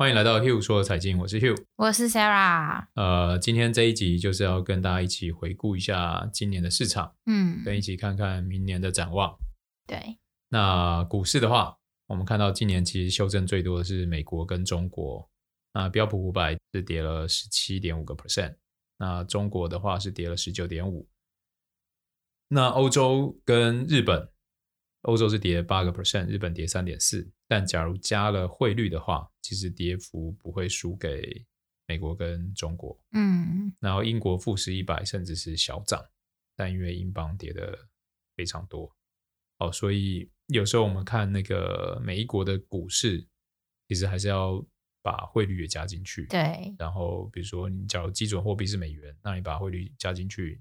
欢迎来到 Hugh 说财经，我是 Hugh，我是 Sarah。呃，今天这一集就是要跟大家一起回顾一下今年的市场，嗯，跟一起看看明年的展望。对，那股市的话，我们看到今年其实修正最多的是美国跟中国。那标普五百是跌了十七点五个 percent，那中国的话是跌了十九点五。那欧洲跟日本，欧洲是跌八个 percent，日本跌三点四。但假如加了汇率的话，其实跌幅不会输给美国跟中国。嗯，然后英国富时一百甚至是小涨，但因为英镑跌的非常多，哦，所以有时候我们看那个每一国的股市，其实还是要把汇率也加进去。对。然后比如说，你假如基准货币是美元，那你把汇率加进去，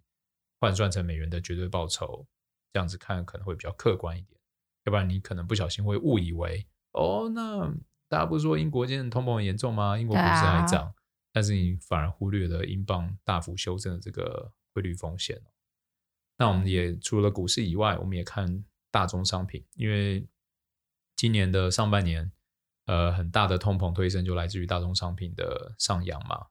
换算成美元的绝对报酬，这样子看可能会比较客观一点。要不然你可能不小心会误以为。哦，那大家不是说英国今天通膨很严重吗？英国股市还涨，啊，但是你反而忽略了英镑大幅修正的这个汇率风险。那我们也除了股市以外，我们也看大宗商品，因为今年的上半年，呃，很大的通膨推升就来自于大宗商品的上扬嘛。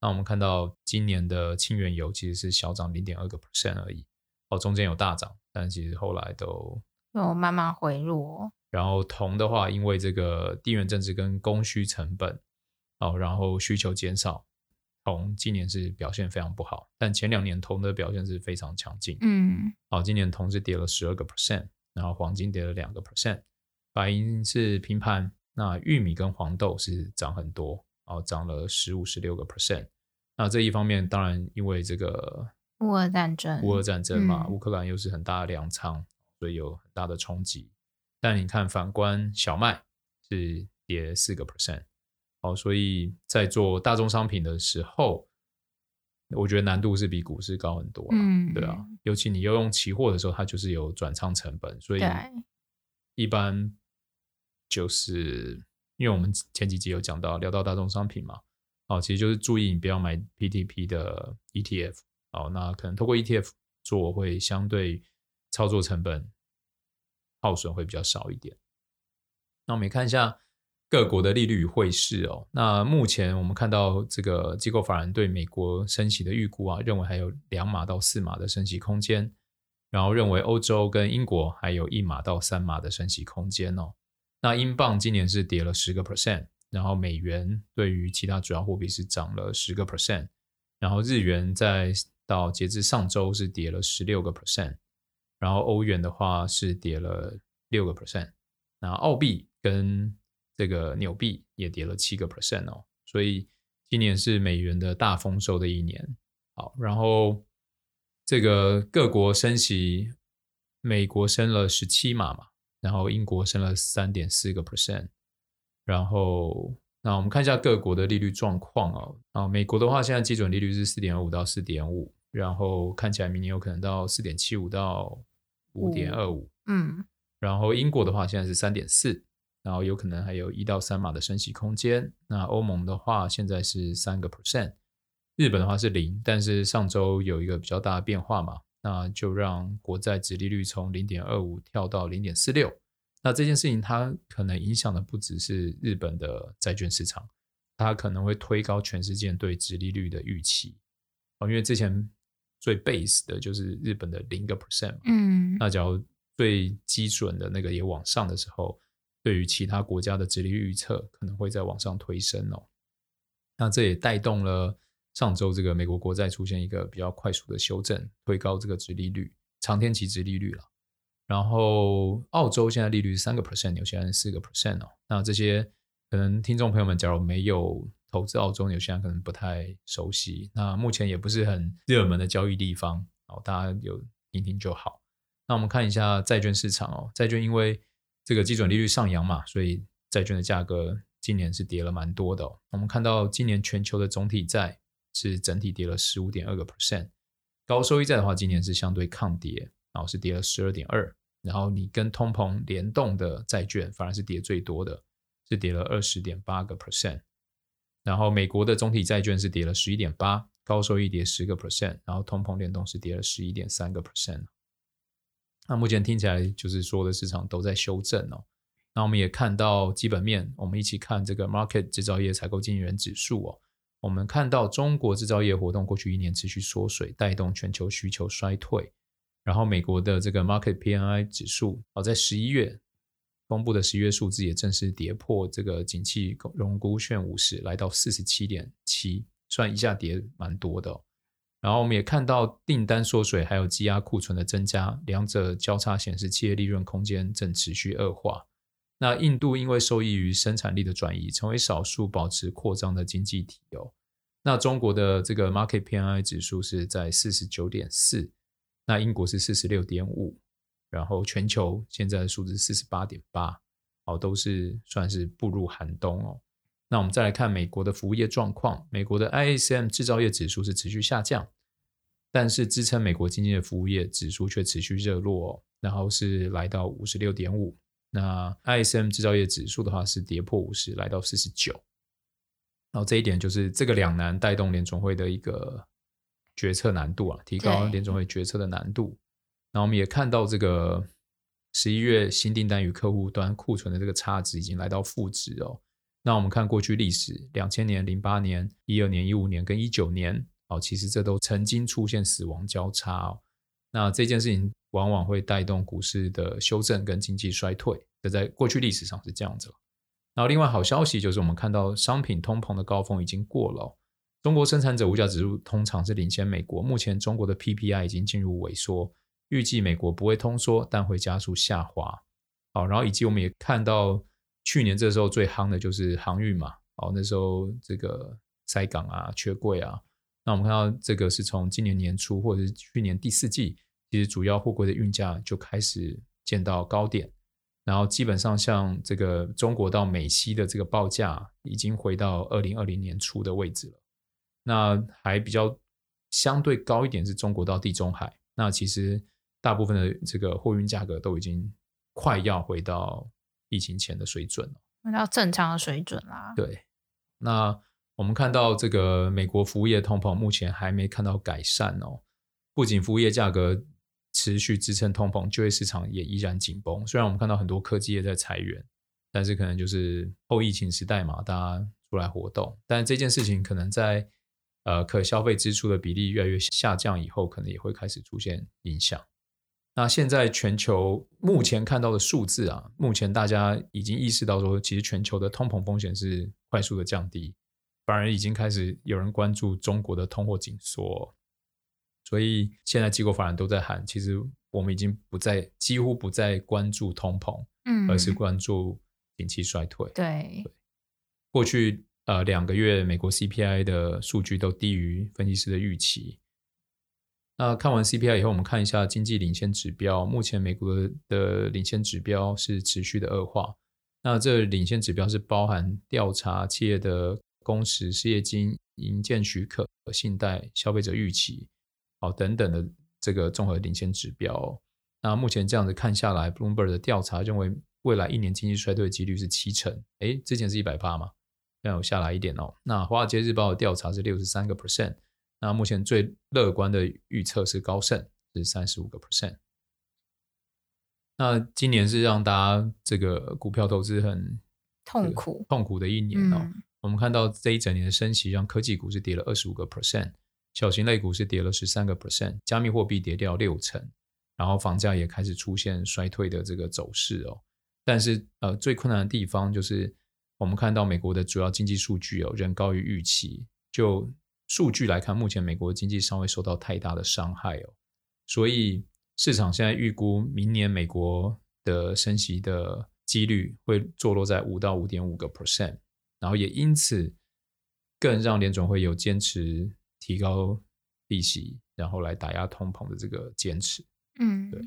那我们看到今年的轻原油其实是小涨零点二个 percent 而已，哦，中间有大涨，但其实后来都有慢慢回落。然后铜的话，因为这个地缘政治跟供需成本，哦，然后需求减少，铜今年是表现非常不好。但前两年铜的表现是非常强劲，嗯，哦，今年铜是跌了十二个 percent，然后黄金跌了两个 percent，白银是平盘，那玉米跟黄豆是涨很多，哦，涨了十五、十六个 percent。那这一方面当然因为这个乌俄战争，乌俄战争嘛，嗯、乌克兰又是很大的粮仓，所以有很大的冲击。但你看，反观小麦是跌四个 percent，好，所以在做大宗商品的时候，我觉得难度是比股市高很多，嗯，对啊，尤其你要用期货的时候，它就是有转仓成本，所以一般就是因为我们前几集有讲到聊到大宗商品嘛，哦，其实就是注意你不要买 PTP 的 ETF，哦，那可能透过 ETF 做会相对操作成本。耗损会比较少一点。那我们也看一下各国的利率与汇市哦。那目前我们看到这个机构法人对美国升息的预估啊，认为还有两码到四码的升息空间，然后认为欧洲跟英国还有一码到三码的升息空间哦。那英镑今年是跌了十个 percent，然后美元对于其他主要货币是涨了十个 percent，然后日元在到截至上周是跌了十六个 percent。然后欧元的话是跌了六个 percent，那澳币跟这个纽币也跌了七个 percent 哦，所以今年是美元的大丰收的一年。好，然后这个各国升息，美国升了十七码嘛，然后英国升了三点四个 percent，然后那我们看一下各国的利率状况哦。啊，美国的话现在基准利率是四点五到四点五，然后看起来明年有可能到四点七五到。五点二五，嗯，然后英国的话现在是三点四，然后有可能还有一到三码的升息空间。那欧盟的话现在是三个 percent，日本的话是零，但是上周有一个比较大的变化嘛，那就让国债殖利率从零点二五跳到零点四六。那这件事情它可能影响的不只是日本的债券市场，它可能会推高全世界对殖利率的预期哦，因为之前。最 base 的就是日本的零个 percent，嗯，那假如最基准的那个也往上的时候，对于其他国家的殖利率预测可能会再往上推升哦。那这也带动了上周这个美国国债出现一个比较快速的修正，推高这个殖利率，长天期殖利率了。然后澳洲现在利率是三个 percent，纽西兰四个 percent 哦。那这些可能听众朋友们假如没有。投资澳洲，有些人可能不太熟悉。那目前也不是很热门的交易地方，哦，大家有听听就好。那我们看一下债券市场哦，债券因为这个基准利率上扬嘛，所以债券的价格今年是跌了蛮多的。我们看到今年全球的总体债是整体跌了十五点二个 percent，高收益债的话，今年是相对抗跌，然后是跌了十二点二。然后你跟通膨联动的债券反而是跌最多的，是跌了二十点八个 percent。然后美国的总体债券是跌了十一点八，高收益跌十个 percent，然后通膨联动是跌了十一点三个 percent。那目前听起来就是所有的市场都在修正哦。那我们也看到基本面，我们一起看这个 market 制造业采购经理人指数哦。我们看到中国制造业活动过去一年持续缩水，带动全球需求衰退。然后美国的这个 market PMI 指数哦，在十一月公布的十一月数字也正式跌破这个景气荣枯线五十，来到四十七点七，算一下跌蛮多的哦。然后我们也看到订单缩水，还有积压库存的增加，两者交叉显示企业利润空间正持续恶化。那印度因为受益于生产力的转移，成为少数保持扩张的经济体哦。那中国的这个 Market PMI 指数是在四十九点四，那英国是四十六点五，然后全球现在的数字四十八点八，哦，都是算是步入寒冬哦。那我们再来看美国的服务业状况，美国的 ISM 制造业指数是持续下降，但是支撑美国经济的服务业指数却持续热络哦，然后是来到五十六点五。那 ISM 制造业指数的话是跌破五十，来到四十九。然后这一点就是这个两难带动联总会的一个决策难度啊，提高联总会决策的难度。那我们也看到这个十一月新订单与客户端库存的这个差值已经来到负值哦。那我们看过去历史，两千年、零八年、一二年、一五年跟一九年哦，其实这都曾经出现死亡交叉哦。那这件事情往往会带动股市的修正跟经济衰退，这在过去历史上是这样子。然后另外好消息就是我们看到商品通膨的高峰已经过了，中国生产者物价指数通常是领先美国，目前中国的 PPI 已经进入萎缩，预计美国不会通缩，但会加速下滑。好，然后以及我们也看到去年这时候最夯的就是航运嘛，哦，那时候这个塞港啊、缺柜啊。那我们看到这个是从今年年初或者是去年第四季，其实主要货柜的运价就开始见到高点，然后基本上像这个中国到美西的这个报价已经回到二零二零年初的位置了。那还比较相对高一点是中国到地中海，那其实大部分的这个货运价格都已经快要回到疫情前的水准了，回到正常的水准啦。对，那。我们看到这个美国服务业通膨目前还没看到改善哦，不仅服务业价格持续支撑通膨，就业市场也依然紧绷。虽然我们看到很多科技业在裁员，但是可能就是后疫情时代嘛，大家出来活动。但是这件事情可能在呃可消费支出的比例越来越下降以后，可能也会开始出现影响。那现在全球目前看到的数字啊，目前大家已经意识到说，其实全球的通膨风险是快速的降低。反而已经开始有人关注中国的通货紧缩，所以现在机构法人都在喊，其实我们已经不再几乎不再关注通膨，嗯，而是关注景气衰退。对，对，过去呃两个月美国 CPI 的数据都低于分析师的预期。那看完 CPI 以后，我们看一下经济领先指标，目前美国的领先指标是持续的恶化。那这领先指标是包含调查企业的。工时、失业金、营建许可、信贷、消费者预期，哦等等的这个综合领先指标。那目前这样子看下来，Bloomberg 的调查认为未来一年经济衰退的几率是七成。诶，之前是一百八嘛，现在有下来一点哦。那华尔街日报的调查是六十三个 percent。那目前最乐观的预测是高盛是三十五个 percent。那今年是让大家这个股票投资很痛苦痛苦的一年哦。嗯我们看到这一整年的升息，让科技股是跌了二十五个 percent，小型类股是跌了十三个 percent，加密货币跌掉六成，然后房价也开始出现衰退的这个走势哦。但是呃，最困难的地方就是我们看到美国的主要经济数据哦仍高于预期。就数据来看，目前美国的经济尚未受到太大的伤害哦，所以市场现在预估明年美国的升息的几率会坐落在五到五点五个 percent。然后也因此，更让联准会有坚持提高利息，然后来打压通膨的这个坚持。嗯，对。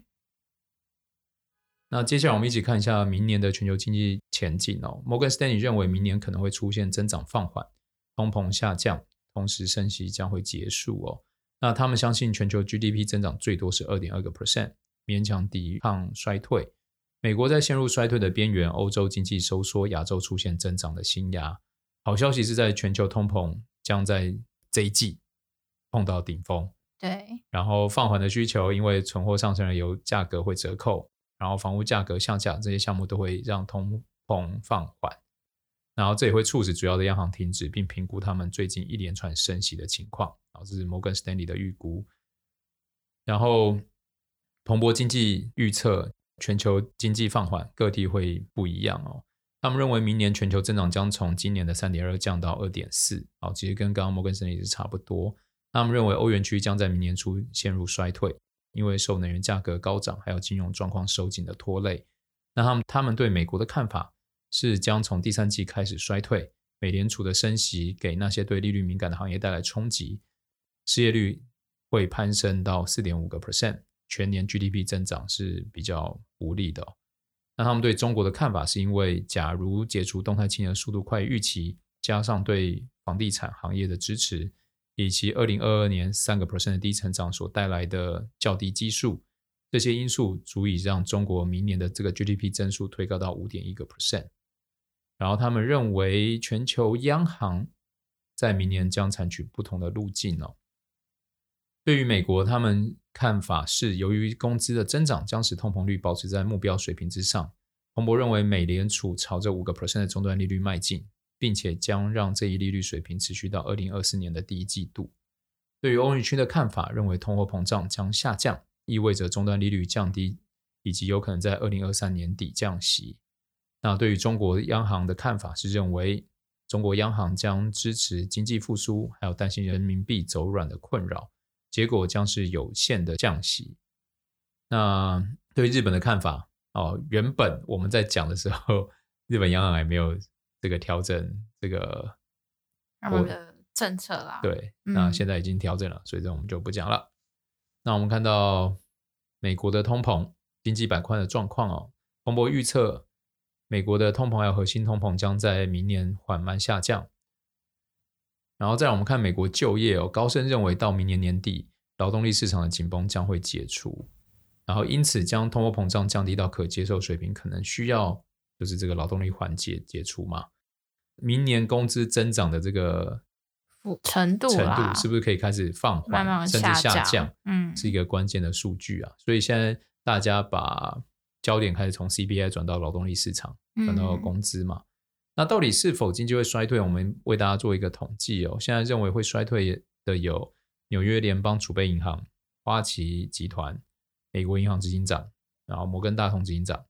那接下来我们一起看一下明年的全球经济前景哦。摩根士丹利认为明年可能会出现增长放缓，通膨下降，同时升息将会结束哦。那他们相信全球 GDP 增长最多是二点二个 percent，勉强抵抗衰退。美国在陷入衰退的边缘，欧洲经济收缩，亚洲出现增长的新芽。好消息是在全球通膨将在这一季碰到顶峰。对，然后放缓的需求，因为存货上升了，油价格会折扣，然后房屋价格向下这些项目都会让通膨放缓，然后这也会促使主要的央行停止并评估他们最近一连串升息的情况。然后这是摩根士丹利的预估。然后彭博经济预测全球经济放缓，各地会不一样哦。他们认为明年全球增长将从今年的三点二降到二点四，好，其实跟刚刚摩根士丹利是差不多。他们认为欧元区将在明年初陷入衰退，因为受能源价格高涨还有金融状况收紧的拖累。那他们他们对美国的看法是将从第三季开始衰退，美联储的升息给那些对利率敏感的行业带来冲击，失业率会攀升到四点五个 percent，全年 GDP 增长是比较无力的。那他们对中国的看法是因为，假如解除动态清零速度快于预期，加上对房地产行业的支持，以及二零二二年三个 percent 的低成长所带来的较低基数，这些因素足以让中国明年的这个 GDP 增速推高到五点一个 percent。然后他们认为，全球央行在明年将采取不同的路径哦。对于美国，他们看法是，由于工资的增长将使通膨率保持在目标水平之上，彭博认为美联储朝着五个 percent 的终端利率迈进，并且将让这一利率水平持续到二零二四年的第一季度。对于欧元区的看法，认为通货膨胀将下降，意味着终端利率降低，以及有可能在二零二三年底降息。那对于中国央行的看法是，认为中国央行将支持经济复苏，还有担心人民币走软的困扰。结果将是有限的降息。那对日本的看法哦，原本我们在讲的时候，日本央行还没有这个调整这个他们的政策啦。对，那现在已经调整了，嗯、所以这我们就不讲了。那我们看到美国的通膨经济板块的状况哦，彭博预测美国的通膨还有核心通膨将在明年缓慢下降。然后再让我们看美国就业哦，高盛认为到明年年底，劳动力市场的紧绷将会解除，然后因此将通货膨胀降低到可接受水平，可能需要就是这个劳动力缓解解除嘛。明年工资增长的这个程度程度是不是可以开始放缓，慢慢甚至下降？嗯，是一个关键的数据啊。所以现在大家把焦点开始从 CPI 转到劳动力市场，转到工资嘛。嗯那到底是否经济会衰退？我们为大家做一个统计哦。现在认为会衰退的有纽约联邦储备银行、花旗集团、美国银行执行长，然后摩根大通执行长。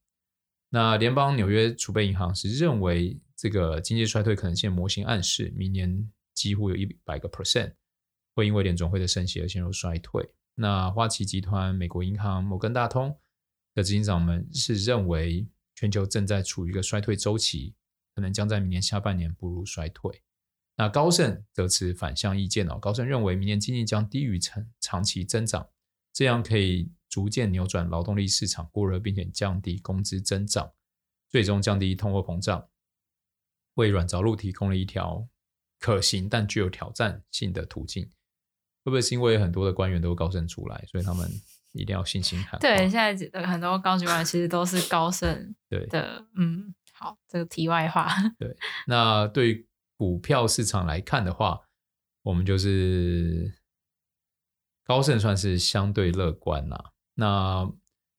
那联邦纽约储备银行是认为这个经济衰退可能性模型暗示，明年几乎有一百个 percent 会因为联总会的升息而陷入衰退。那花旗集团、美国银行、摩根大通的执行长们是认为全球正在处于一个衰退周期。可能将在明年下半年步入衰退。那高盛则持反向意见哦。高盛认为明年经济将低于长长期增长，这样可以逐渐扭转劳动力市场过热，并且降低工资增长，最终降低通货膨胀，为软着陆提供了一条可行但具有挑战性的途径。会不会是因为很多的官员都高盛出来，所以他们一定要信心？对，现在很多高级官员其实都是高盛 的，对嗯。好，这个题外话。对，那对于股票市场来看的话，我们就是高盛算是相对乐观啦。那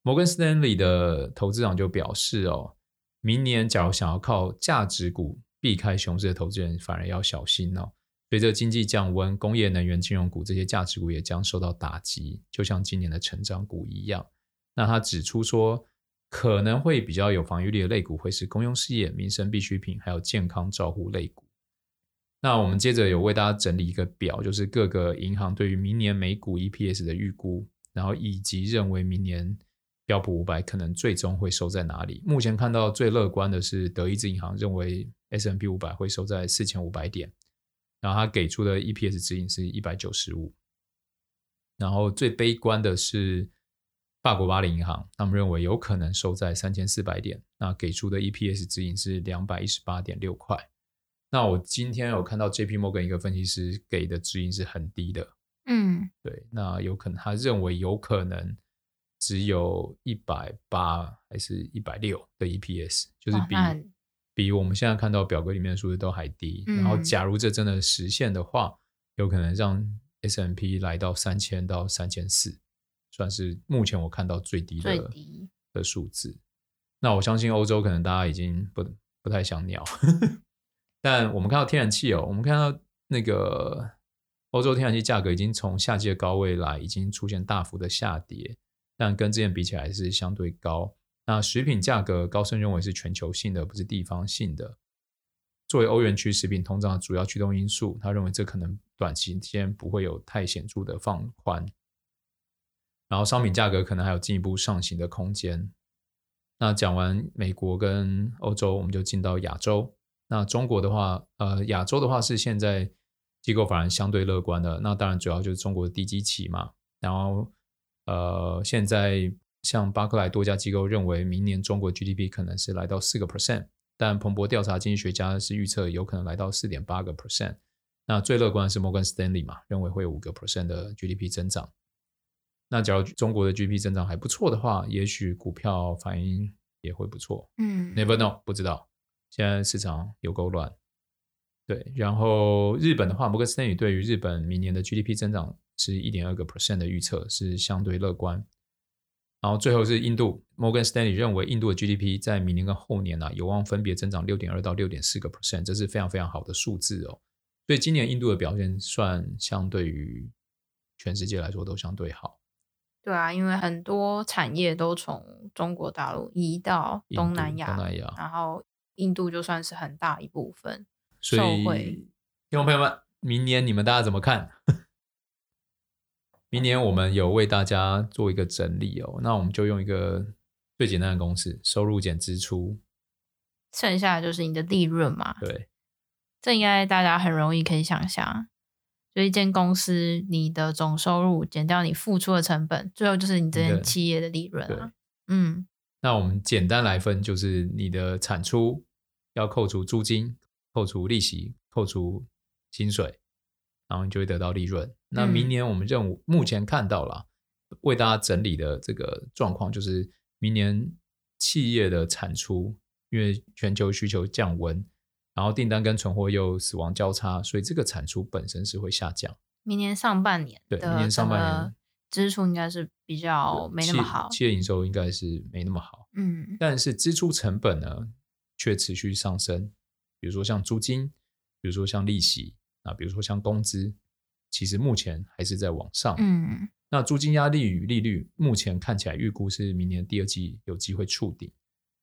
摩根士丹利的投资长就表示哦，明年假如想要靠价值股避开熊市的投资人，反而要小心哦。随着经济降温，工业、能源、金融股这些价值股也将受到打击，就像今年的成长股一样。那他指出说，可能会比较有防御力的类股会是公用事业、民生必需品，还有健康照护类股。那我们接着有为大家整理一个表，就是各个银行对于明年美股 EPS 的预估，然后以及认为明年标普五百可能最终会收在哪里。目前看到最乐观的是德意志银行认为 S&P 五百会收在四千五百点，然后他给出的 EPS 指引是一百九十五。然后最悲观的是。法国巴黎银行，他们认为有可能收在三千四百点，那给出的 EPS 指引是两百一十八点六块。那我今天有看到 JP Morgan 一个分析师给的指引是很低的，嗯，对，那有可能他认为有可能只有一百八还是一百六的 EPS，就是比比我们现在看到表格里面的数字都还低。然后，假如这真的实现的话，有可能让 S M P 来到三千到三千四。算是目前我看到最低的的数字。那我相信欧洲可能大家已经不不太想鸟，但我们看到天然气哦，我们看到那个欧洲天然气价格已经从夏季的高位来，已经出现大幅的下跌，但跟之前比起来是相对高。那食品价格，高盛认为是全球性的，不是地方性的。作为欧元区食品通胀的主要驱动因素，他认为这可能短期间不会有太显著的放宽。然后商品价格可能还有进一步上行的空间。那讲完美国跟欧洲，我们就进到亚洲。那中国的话，呃，亚洲的话是现在机构反而相对乐观的。那当然主要就是中国的低基期嘛。然后，呃，现在像巴克莱多家机构认为，明年中国 GDP 可能是来到四个 percent，但彭博调查经济学家是预测有可能来到四点八个 percent。那最乐观的是摩根斯丹利嘛，认为会有五个 percent 的 GDP 增长。那假如中国的 GDP 增长还不错的话，也许股票反应也会不错。嗯，Never know，不知道。现在市场有够乱。对，然后日本的话，摩根斯丹利对于日本明年的 GDP 增长是一点二个 percent 的预测，是相对乐观。然后最后是印度，摩根斯丹利认为印度的 GDP 在明年跟后年呢、啊，有望分别增长六点二到六点四个 percent，这是非常非常好的数字哦。所以今年印度的表现算相对于全世界来说都相对好。对啊，因为很多产业都从中国大陆移到东南亚，东南亚，然后印度就算是很大一部分。所以，听众朋友们，明年你们大家怎么看？明年我们有为大家做一个整理哦，那我们就用一个最简单的公式：收入减支出，剩下的就是你的利润嘛。对，这应该大家很容易可以想象。就一间公司，你的总收入减掉你付出的成本，最后就是你这间企业的利润啊。嗯，那我们简单来分，就是你的产出要扣除租金、扣除利息、扣除薪水，然后你就会得到利润。那明年我们任务目前看到了，为大家整理的这个状况，就是明年企业的产出，因为全球需求降温。然后订单跟存货又死亡交叉，所以这个产出本身是会下降。明年上半年，对，明年上半年支出应该是比较没那么好，企业营收应该是没那么好。嗯，但是支出成本呢却持续上升，比如说像租金，比如说像利息啊，比如说像工资，其实目前还是在往上。嗯，那租金压力与利率目前看起来预估是明年第二季有机会触顶，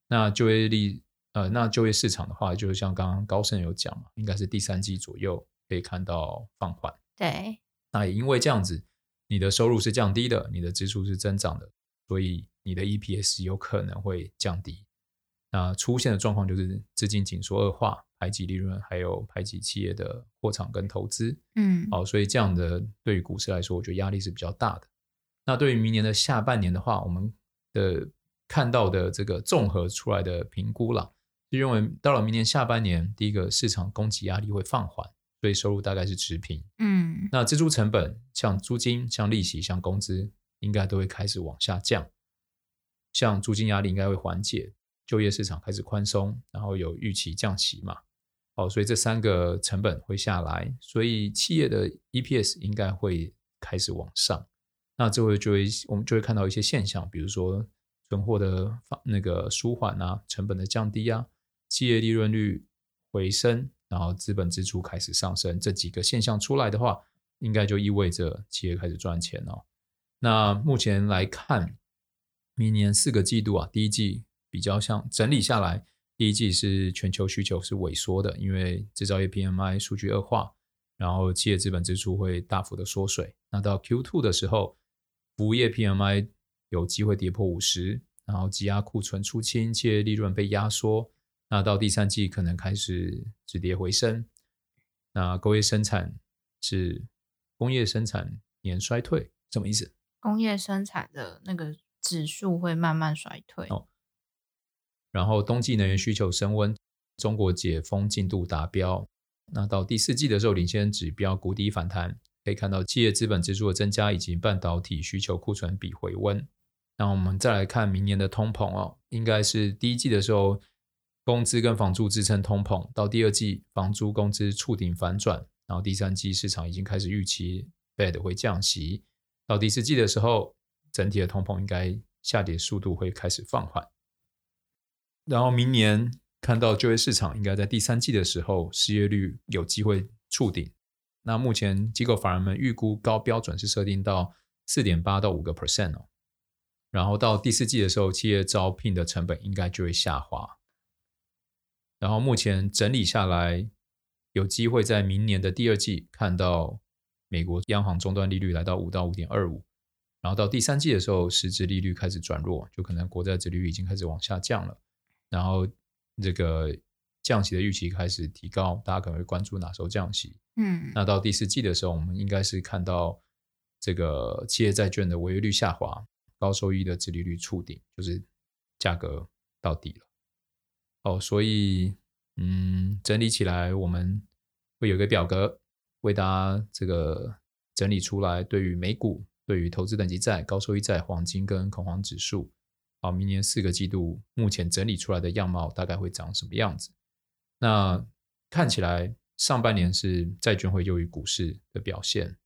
那就业率。呃，那就业市场的话，就是像刚刚高盛有讲嘛，应该是第三季左右可以看到放缓。对，那也因为这样子，你的收入是降低的，你的支出是增长的，所以你的 EPS 有可能会降低。那出现的状况就是资金紧缩恶化，排挤利润，还有排挤企业的扩厂跟投资。嗯，好，所以这样的对于股市来说，我觉得压力是比较大的。那对于明年的下半年的话，我们的看到的这个综合出来的评估啦。就认为到了明年下半年，第一个市场供给压力会放缓，所以收入大概是持平。嗯，那支出成本像租金、像利息、像工资，应该都会开始往下降。像租金压力应该会缓解，就业市场开始宽松，然后有预期降息嘛。哦，所以这三个成本会下来，所以企业的 EPS 应该会开始往上。那这会就会我们就会看到一些现象，比如说存货的那个舒缓啊，成本的降低啊。企业利润率回升，然后资本支出开始上升，这几个现象出来的话，应该就意味着企业开始赚钱了。那目前来看，明年四个季度啊，第一季比较像整理下来，第一季是全球需求是萎缩的，因为制造业 PMI 数据恶化，然后企业资本支出会大幅的缩水。那到 Q2 的时候，服务业 PMI 有机会跌破五十，然后积压库存出清，企业利润被压缩。那到第三季可能开始止跌回升，那工业生产是工业生产年衰退，什么意思？工业生产的那个指数会慢慢衰退。哦。然后冬季能源需求升温，中国解封进度达标。那到第四季的时候，领先指标谷底反弹，可以看到企业资本支出的增加，以及半导体需求库存比回温。那我们再来看明年的通膨哦，应该是第一季的时候。工资跟房租支撑通膨，到第二季房租工资触顶反转，然后第三季市场已经开始预期 Fed 会降息，到第四季的时候，整体的通膨应该下跌速度会开始放缓。然后明年看到就业市场应该在第三季的时候，失业率有机会触顶。那目前机构法人们预估高标准是设定到四点八到五个 percent 哦。然后到第四季的时候，企业招聘的成本应该就会下滑。然后目前整理下来，有机会在明年的第二季看到美国央行终端利率来到五到五点二五，然后到第三季的时候，实质利率开始转弱，就可能国债殖利率已经开始往下降了。然后这个降息的预期开始提高，大家可能会关注哪时候降息。嗯，那到第四季的时候，我们应该是看到这个企业债券的违约率下滑，高收益的殖利率触顶，就是价格到底了。哦，所以嗯，整理起来，我们会有个表格为大家这个整理出来，对于美股、对于投资等级债、高收益债、黄金跟恐慌指数，好，明年四个季度目前整理出来的样貌大概会长什么样子？那看起来。上半年是债券会优于股市的表现，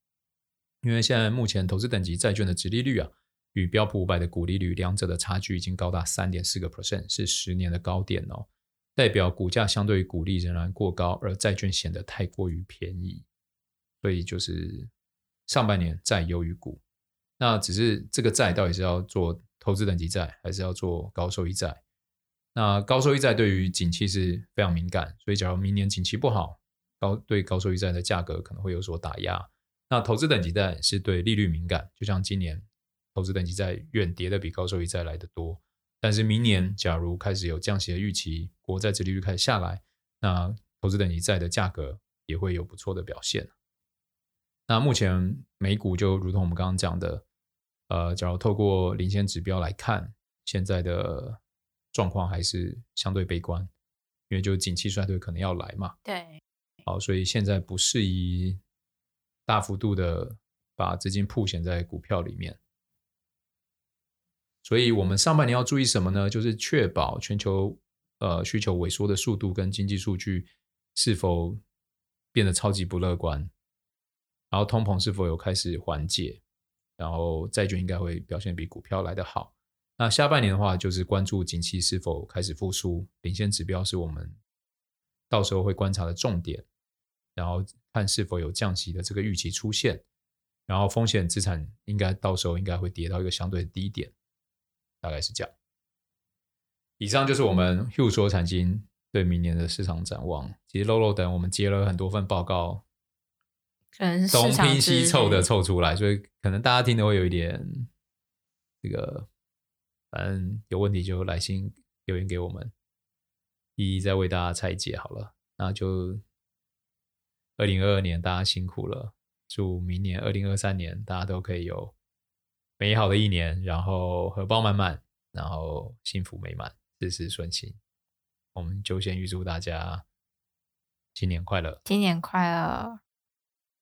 因为现在目前投资等级债券的殖利率啊，与标普五百的股利率两者的差距已经高达三点四个 percent，是十年的高点哦，代表股价相对于股利仍然过高，而债券显得太过于便宜，所以就是上半年债优于股，那只是这个债到底是要做投资等级债，还是要做高收益债？那高收益债对于景气是非常敏感，所以假如明年景气不好，高对高收益债的价格可能会有所打压。那投资等级债是对利率敏感，就像今年投资等级债远跌的比高收益债来的多。但是明年假如开始有降息的预期，国债殖利率开始下来，那投资等级债的价格也会有不错的表现。那目前美股就如同我们刚刚讲的，呃，假如透过领先指标来看，现在的状况还是相对悲观，因为就景气衰退可能要来嘛。对。好，所以现在不适宜大幅度的把资金铺显在股票里面。所以我们上半年要注意什么呢？就是确保全球呃需求萎缩的速度跟经济数据是否变得超级不乐观，然后通膨是否有开始缓解，然后债券应该会表现比股票来得好。那下半年的话，就是关注景气是否开始复苏，领先指标是我们到时候会观察的重点。然后看是否有降息的这个预期出现，然后风险资产应该到时候应该会跌到一个相对低点，大概是这样。以上就是我们 Hugh 说财经对明年的市场展望。其实漏漏等我们接了很多份报告，可能是东拼西凑的凑出来，所以可能大家听的会有一点这个，反正有问题就来信留言给我们，一一再为大家拆解好了，那就。二零二二年，大家辛苦了。祝明年二零二三年，大家都可以有美好的一年，然后荷包满满，然后幸福美满，事事顺心。我们就先预祝大家新年快乐，新年快乐。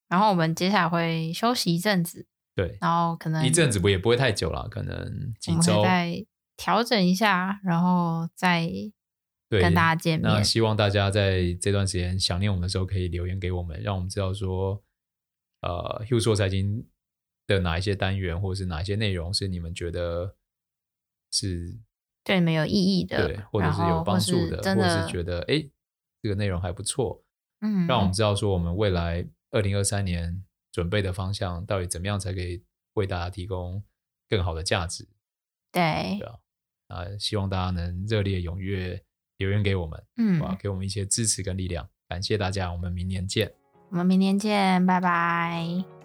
然后我们接下来会休息一阵子，对，然后可能一阵子不也不会太久了，可能几周再调整一下，然后再。跟大家见面。那希望大家在这段时间想念我们的时候，可以留言给我们，让我们知道说，呃，Hugh 说财经的哪一些单元，或者是哪一些内容是你们觉得是对你们有意义的，对，或者是有帮助的，或，真的或者是觉得哎，这个内容还不错，嗯，让我们知道说我们未来二零二三年准备的方向到底怎么样，才可以为大家提供更好的价值。对，对啊，啊，希望大家能热烈踊跃。留言给我们，嗯，哇，给我们一些支持跟力量，感谢大家，我们明年见。我们明年见，拜拜。